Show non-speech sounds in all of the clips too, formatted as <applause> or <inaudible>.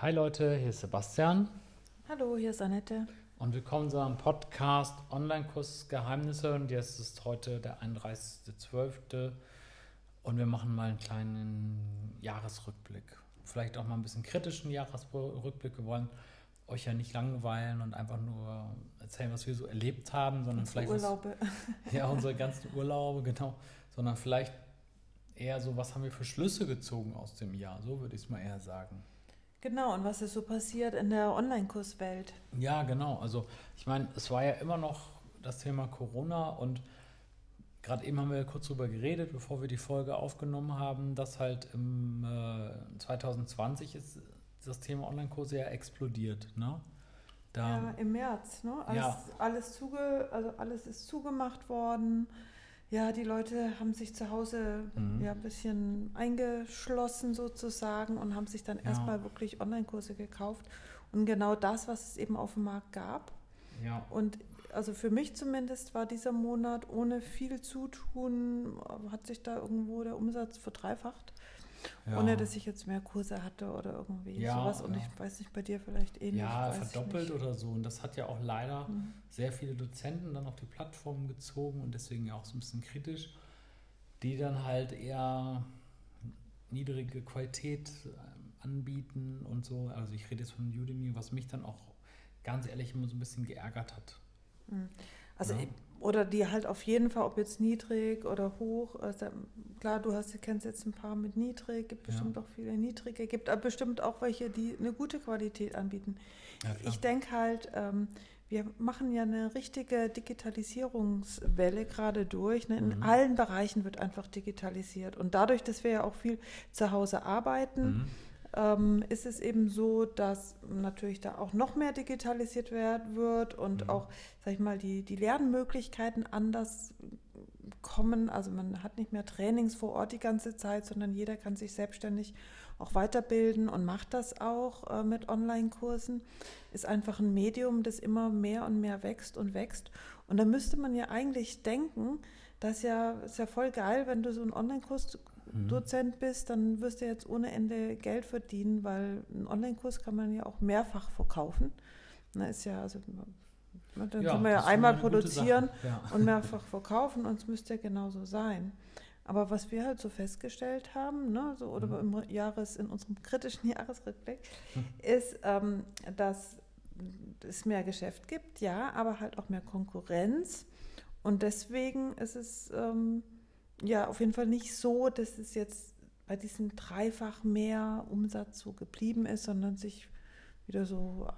Hi Leute, hier ist Sebastian Hallo, hier ist Annette. und willkommen zu einem Podcast Online-Kurs Geheimnisse und jetzt ist heute der 31.12. und wir machen mal einen kleinen Jahresrückblick. Vielleicht auch mal ein bisschen kritischen Jahresrückblick. Wir wollen euch ja nicht langweilen und einfach nur erzählen, was wir so erlebt haben, sondern Unsere vielleicht was- Urlaube. <laughs> ja, unsere ganzen Urlaube, genau. Sondern vielleicht eher so, was haben wir für Schlüsse gezogen aus dem Jahr? So würde ich es mal eher sagen. Genau, und was ist so passiert in der Online-Kurswelt? Ja, genau. Also ich meine, es war ja immer noch das Thema Corona und gerade eben haben wir kurz drüber geredet, bevor wir die Folge aufgenommen haben, dass halt im äh, 2020 ist das Thema Online-Kurse ja explodiert. Ne? Da, Ja, im März, ne? Alles, Ja. alles, zuge, also alles ist zugemacht worden. Ja, die Leute haben sich zu Hause Mhm. ja, ein bisschen eingeschlossen sozusagen und haben sich dann Ja. erstmal wirklich Online-Kurse gekauft. Und genau das, was es eben auf dem Markt gab. ja, Und also für mich zumindest war dieser Monat ohne viel Zutun, hat sich da irgendwo der Umsatz verdreifacht. Ja. Ohne dass ich jetzt mehr Kurse hatte oder irgendwie Ja, sowas. Und ja. ich weiß nicht, bei dir vielleicht ähnlich. ja, weiß ich verdoppelt oder so. Und das hat ja auch leider Mhm. sehr viele Dozenten dann auf die Plattform gezogen und deswegen ja auch so ein bisschen kritisch, die dann halt eher niedrige Qualität ähm, anbieten und so. Also ich rede jetzt von Udemy, was mich dann auch ganz ehrlich immer so ein bisschen geärgert hat. Also, Ja. oder die halt auf jeden Fall, ob jetzt niedrig oder hoch. Also, klar, du hast, kennst jetzt ein paar mit niedrig, gibt Ja. bestimmt auch viele niedrige, gibt aber bestimmt auch welche, die eine gute Qualität anbieten. Ja. Ich denke halt, ähm, wir machen ja eine richtige Digitalisierungswelle gerade durch. Ne? In Mhm. allen Bereichen wird einfach digitalisiert. Und dadurch, dass wir ja auch viel zu Hause arbeiten, Mhm. Ähm, ist es eben so, dass natürlich da auch noch mehr digitalisiert werd- wird und Mhm. auch, sag ich mal, die, die Lernmöglichkeiten anders kommen. Also man hat nicht mehr Trainings vor Ort die ganze Zeit, sondern jeder kann sich selbstständig auch weiterbilden und macht das auch äh, mit Online-Kursen. Ist einfach ein Medium, das immer mehr und mehr wächst und wächst. Und da müsste man ja eigentlich denken, das ist ja, ist ja voll geil, wenn du so ein Online-Kurs Mhm. Dozent bist, dann wirst du jetzt ohne Ende Geld verdienen, weil einen Online-Kurs kann man ja auch mehrfach verkaufen. Na, ist ja, also, dann kann man ja einmal produzieren. Ja. und mehrfach verkaufen und es müsste ja genauso sein. Aber was wir halt so festgestellt haben, ne, so, oder Mhm. im Jahres, in unserem kritischen <laughs> Jahresrückblick, Mhm. ist, ähm, dass es mehr Geschäft gibt, ja, aber halt auch mehr Konkurrenz. Und deswegen ist es ähm, ja auf jeden Fall nicht so, dass es jetzt bei diesem dreifach mehr Umsatz so geblieben ist, sondern sich wieder so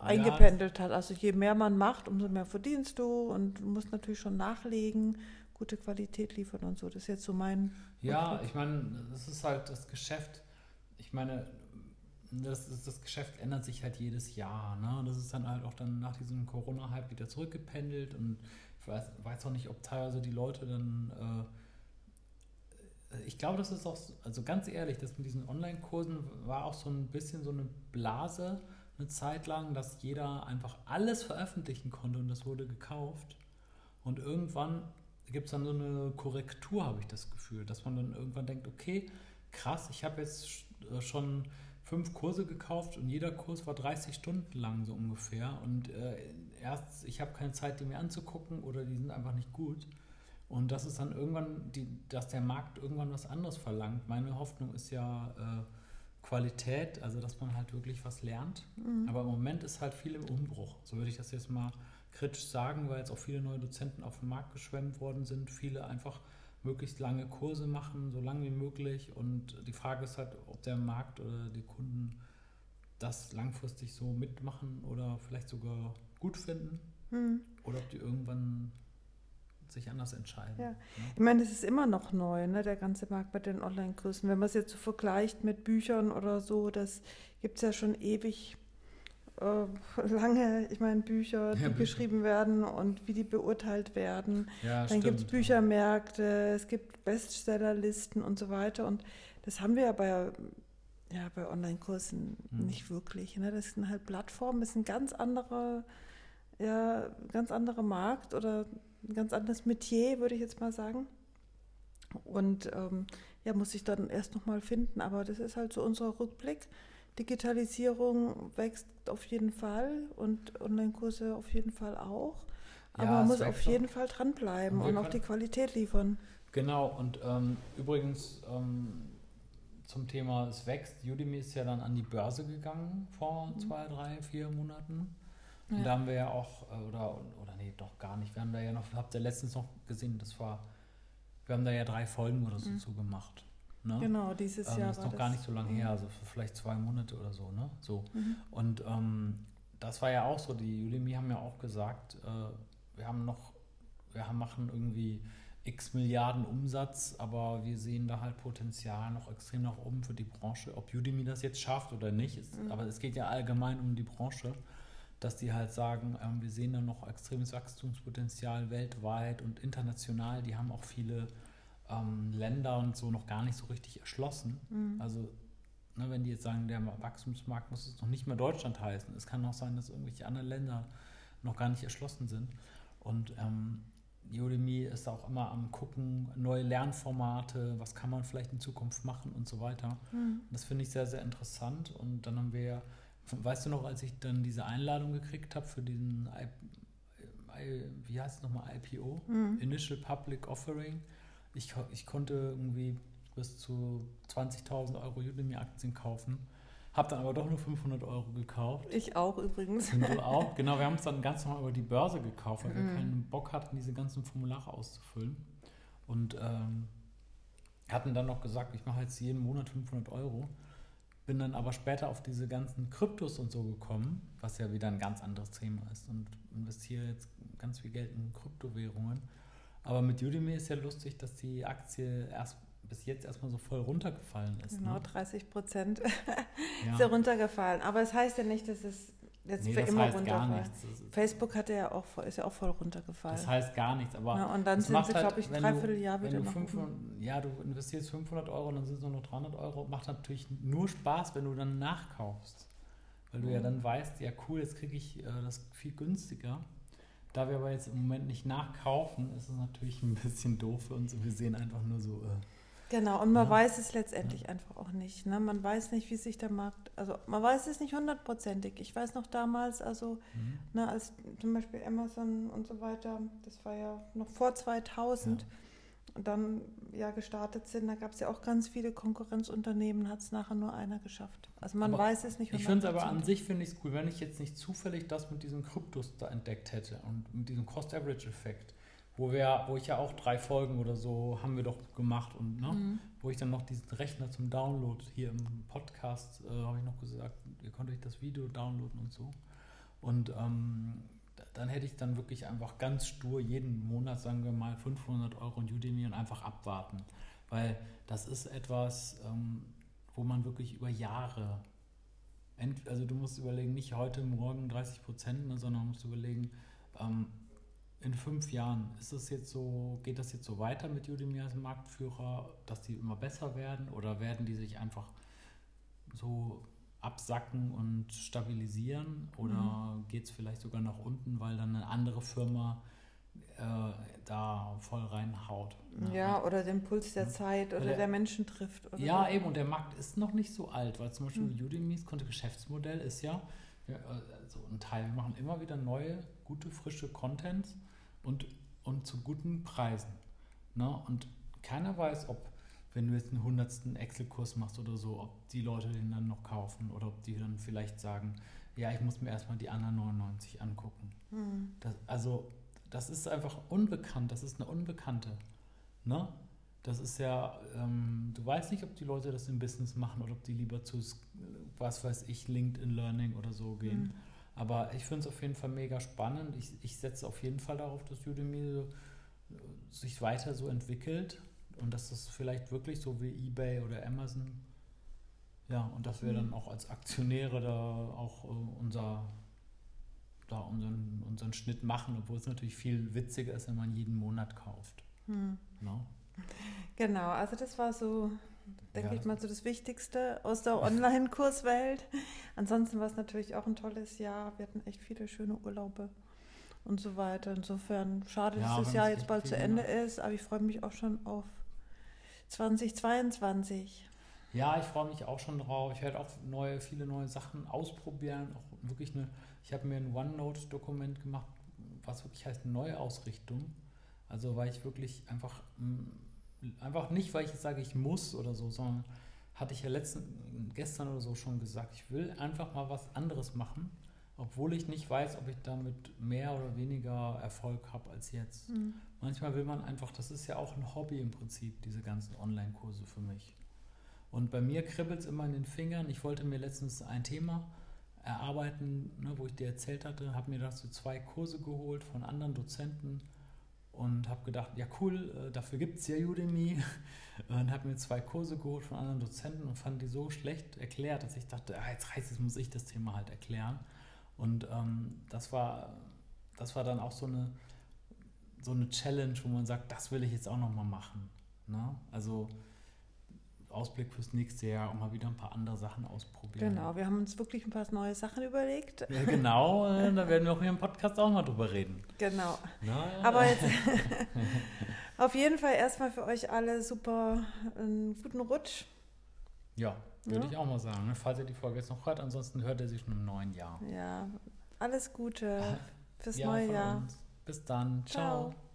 eingependelt hat. Also je mehr man macht, umso mehr verdienst du und du musst natürlich schon nachlegen, gute Qualität liefern und so. Das ist jetzt so mein Ja, Rückblick. ich meine, das ist halt das Geschäft. Ich meine, das, ist, das Geschäft ändert sich halt jedes Jahr. Ne? Das ist dann halt auch dann nach diesem Corona-Hype wieder zurückgependelt. Und ich weiß, weiß auch nicht, ob teilweise die Leute dann. Äh, ich glaube, das ist auch, so- also ganz ehrlich, das mit diesen Online-Kursen war auch so ein bisschen so eine Blase, eine Zeit lang, dass jeder einfach alles veröffentlichen konnte und das wurde gekauft. Und irgendwann gibt es dann so eine Korrektur, habe ich das Gefühl, dass man dann irgendwann denkt, okay, krass, ich habe jetzt äh, schon fünf Kurse gekauft und jeder Kurs war 30 Stunden lang so ungefähr. Und äh, erst, ich habe keine Zeit, die mir anzugucken oder die sind einfach nicht gut. Und das ist dann irgendwann, die, dass der Markt irgendwann was anderes verlangt. Meine Hoffnung ist ja äh, Qualität, also dass man halt wirklich was lernt. Mhm. Aber im Moment ist halt viel im Umbruch. So würde ich das jetzt mal kritisch sagen, weil jetzt auch viele neue Dozenten auf den Markt geschwemmt worden sind. Viele einfach möglichst lange Kurse machen, so lang wie möglich. Und die Frage ist halt, ob der Markt oder die Kunden das langfristig so mitmachen oder vielleicht sogar gut finden. Hm. Oder ob die irgendwann sich anders entscheiden. Ja. ne? Ich meine, das ist immer noch neu, ne, der ganze Markt bei den Online-Kursen. Wenn man es jetzt so vergleicht mit Büchern oder so, das gibt es ja schon ewig äh, <laughs> lange, ich meine, Bücher, die Ja, Bücher. geschrieben werden und wie die beurteilt werden. Ja, Dann gibt es. Büchermärkte, es gibt Bestsellerlisten und so weiter. Und das haben wir ja bei, ja, bei Online-Kursen Hm. nicht wirklich. Ne? Das sind halt Plattformen, das ist ein ganz anderer, ja, ganz anderer Markt oder ein ganz anderes Metier, würde ich jetzt mal sagen. Und ähm, ja, muss ich dann erst nochmal finden. Aber das ist halt so unser Rückblick. Digitalisierung wächst auf jeden Fall und Online-Kurse auf jeden Fall auch. Aber Ja, man es muss auf jeden auch. Fall dranbleiben Und und auch die Qualität liefern. Genau, und ähm, übrigens ähm, zum Thema es wächst, Udemy ist ja dann an die Börse gegangen vor zwei, drei, vier Monaten. Und Ja. da haben wir ja auch, äh, oder, oder nee, doch gar nicht, wir haben da ja noch, habt ihr letztens noch gesehen, das war, wir haben da ja drei Folgen oder so Mhm. zu gemacht. Ne? Genau, dieses Ähm, Jahr das ist noch gar nicht so lange her, also für vielleicht zwei Monate oder so, ne? So. Mhm. Und ähm, das war ja auch so, die Udemy haben ja auch gesagt, äh, wir haben noch, wir haben, machen irgendwie x Milliarden Umsatz, aber wir sehen da halt Potenzial noch extrem nach oben für die Branche. Ob Udemy das jetzt schafft oder nicht, ist, Mhm. aber es geht ja allgemein um die Branche, dass die halt sagen, ähm, wir sehen da noch extremes Wachstumspotenzial weltweit und international. Die haben auch viele ähm, Länder und so noch gar nicht so richtig erschlossen. Mhm. Also, ne, wenn die jetzt sagen, der Wachstumsmarkt muss es noch nicht mehr Deutschland heißen. Es kann auch sein, dass irgendwelche anderen Länder noch gar nicht erschlossen sind. Und ähm, Udemy ist auch immer am gucken, neue Lernformate, was kann man vielleicht in Zukunft machen und so weiter. Mhm. Das finde ich sehr, sehr interessant. Und dann haben wir, weißt du noch, als ich dann diese Einladung gekriegt habe für diesen, wie heißt es nochmal, IPO? Mhm. Initial Public Offering. Ich, ich konnte irgendwie bis zu 20.000 Euro Udemy-Aktien kaufen, habe dann aber doch nur 500 Euro gekauft. Ich auch übrigens. Und du <laughs> auch? Genau, wir haben es dann ganz normal über die Börse gekauft, weil wir Mhm. keinen Bock hatten, diese ganzen Formulare auszufüllen. Und ähm, hatten dann noch gesagt, ich mache jetzt jeden Monat 500 Euro. Bin dann aber später auf diese ganzen Kryptos und so gekommen, was ja wieder ein ganz anderes Thema ist und investiere jetzt ganz viel Geld in Kryptowährungen. Aber mit Udemy ist ja lustig, dass die Aktie erst bis jetzt erstmal so voll runtergefallen ist. Genau, Ne? 30 Prozent Ja. <laughs> ist ja runtergefallen. Aber es heißt ja nicht, dass es jetzt Nee, für das immer heißt gar runterfällt. nichts. Das, Facebook hatte ja auch, voll- ist ja auch voll runtergefallen. das heißt gar nichts. Aber ja, und dann Das sind sie, halt, glaube ich, ein wenn Dreivierteljahr du, wenn wieder du nach 500, oben. Ja, du investierst 500 Euro und dann sind es nur noch 300 Euro. Macht natürlich nur Spaß, wenn du dann nachkaufst. Weil du ja Mhm. dann weißt, ja cool, jetzt kriege ich äh, das viel günstiger. Da wir aber jetzt im Moment nicht nachkaufen, ist es natürlich ein bisschen doof für uns und wir sehen einfach nur so, äh, Genau, und man Ja. weiß es letztendlich einfach auch nicht. Ne? Man weiß nicht, wie sich der Markt, also man weiß es nicht hundertprozentig. Ich weiß noch damals, also mhm. ne, als zum Beispiel Amazon und so weiter, das war ja noch vor 2000, und dann ja gestartet sind, da gab es ja auch ganz viele Konkurrenzunternehmen, hat es nachher nur einer geschafft. Also man Aber weiß es nicht Ich finde es aber an sich finde ich es cool, wenn ich jetzt nicht zufällig das mit diesen Kryptos da entdeckt hätte und mit diesem Cost-Average-Effekt, wo wir, wo ich ja auch drei Folgen oder so haben wir doch gemacht und ne, Mhm. wo ich dann noch diesen Rechner zum Download hier im Podcast äh, habe ich noch gesagt, ihr könnt euch das Video downloaden und so. Und ähm, da- dann hätte ich dann wirklich einfach ganz stur jeden Monat, sagen wir mal, 500 Euro in Udemy und einfach abwarten. Weil das ist etwas, ähm, wo man wirklich über Jahre, also du musst überlegen, nicht heute, morgen 30 Prozent, ne, sondern musst überlegen, ähm, in fünf Jahren ist es jetzt so, geht das jetzt so weiter mit Udemy als Marktführer, dass die immer besser werden oder werden die sich einfach so absacken und stabilisieren oder geht es vielleicht sogar nach unten, weil dann eine andere Firma äh, da voll reinhaut. ne? Ja, oder den Puls der Ja. Zeit oder der- der, Menschen trifft. Oder Ja, so. eben, und der Markt ist noch nicht so alt, weil zum Beispiel Hm. Udemy's Geschäftsmodell ist ja, ja also ein Teil, wir machen immer wieder neue, gute, frische Contents und, und zu guten Preisen. Ne? Und keiner weiß, ob, wenn du jetzt einen hundertsten Excel-Kurs machst oder so, ob die Leute den dann noch kaufen oder ob die dann vielleicht sagen, ja, ich muss mir erstmal die anderen 99 angucken. Hm. Das, also, das ist einfach unbekannt, das ist eine Unbekannte. Ne? Das ist ja, ähm, du weißt nicht, ob die Leute das im Business machen oder ob die lieber zu, was weiß ich, LinkedIn Learning oder so gehen. Hm. Aber ich finde es auf jeden Fall mega spannend. Ich, ich setze auf jeden Fall darauf, dass Udemy so, sich weiter so entwickelt und dass das vielleicht wirklich so wie eBay oder Amazon, ja, und dass wir Mhm. dann auch als Aktionäre da auch äh, unser da unseren, unseren Schnitt machen, obwohl es natürlich viel witziger ist, wenn man jeden Monat kauft. Hm. Ne? Genau, also das war so, denke Ja, ich mal, so das Wichtigste aus der Online-Kurswelt. Ansonsten war es natürlich auch ein tolles Jahr. Wir hatten echt viele schöne Urlaube und so weiter. Insofern schade, Ja, dass das Jahr jetzt bald zu Ende gemacht. ist, aber ich freue mich auch schon auf 2022. Ja, ich freue mich auch schon drauf. Ich werde auch neue, viele neue Sachen ausprobieren. Auch wirklich eine, ich habe mir ein OneNote-Dokument gemacht, was wirklich heißt Neuausrichtung. Also weil ich wirklich einfach, mm, einfach nicht, weil ich jetzt sage, ich muss oder so, sondern hatte ich ja letzten, gestern oder so schon gesagt, ich will einfach mal was anderes machen, obwohl ich nicht weiß, ob ich damit mehr oder weniger Erfolg habe als jetzt. Mhm. Manchmal will man einfach, das ist ja auch ein Hobby im Prinzip, diese ganzen Online-Kurse für mich. Und bei mir kribbelt es immer in den Fingern. Ich wollte mir letztens ein Thema erarbeiten, ne, wo ich dir erzählt hatte, habe mir dazu zwei Kurse geholt von anderen Dozenten und habe gedacht, ja cool, äh, dafür gibt es ja Udemy <laughs> und habe mir zwei Kurse geholt von anderen Dozenten und fand die so schlecht erklärt, dass ich dachte, ah, jetzt reicht es, muss ich das Thema halt erklären. Und ähm, das war das war dann auch so eine so eine Challenge, wo man sagt, das will ich jetzt auch noch mal machen. Ne? Also Ausblick fürs nächste Jahr auch mal wieder ein paar andere Sachen ausprobieren. Genau, wir haben uns wirklich ein paar neue Sachen überlegt. Ja, genau, äh, da werden wir auch hier im Podcast auch mal drüber reden. Genau. Na, Aber jetzt <laughs> auf jeden Fall erstmal für euch alle super einen guten Rutsch. Ja, würde ja. ich auch mal sagen. Ne? Falls ihr die Folge jetzt noch hört, ansonsten hört ihr sie schon im neuen Jahr. Ja, alles Gute fürs ja, neue Jahr. Uns. Bis dann. Ciao. Ciao.